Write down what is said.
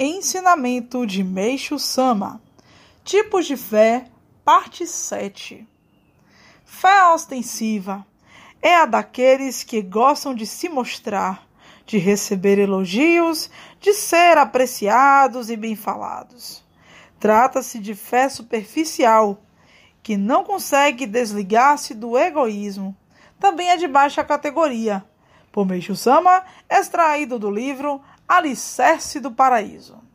Ensinamento de Meixo Sama Tipos de fé, parte 7 Fé ostensiva é a daqueles que gostam de se mostrar, de receber elogios, de ser apreciados e bem falados. Trata-se de fé superficial, que não consegue desligar-se do egoísmo. Também é de baixa categoria. Por Meixo Sama, extraído do livro Alicerce do Paraíso.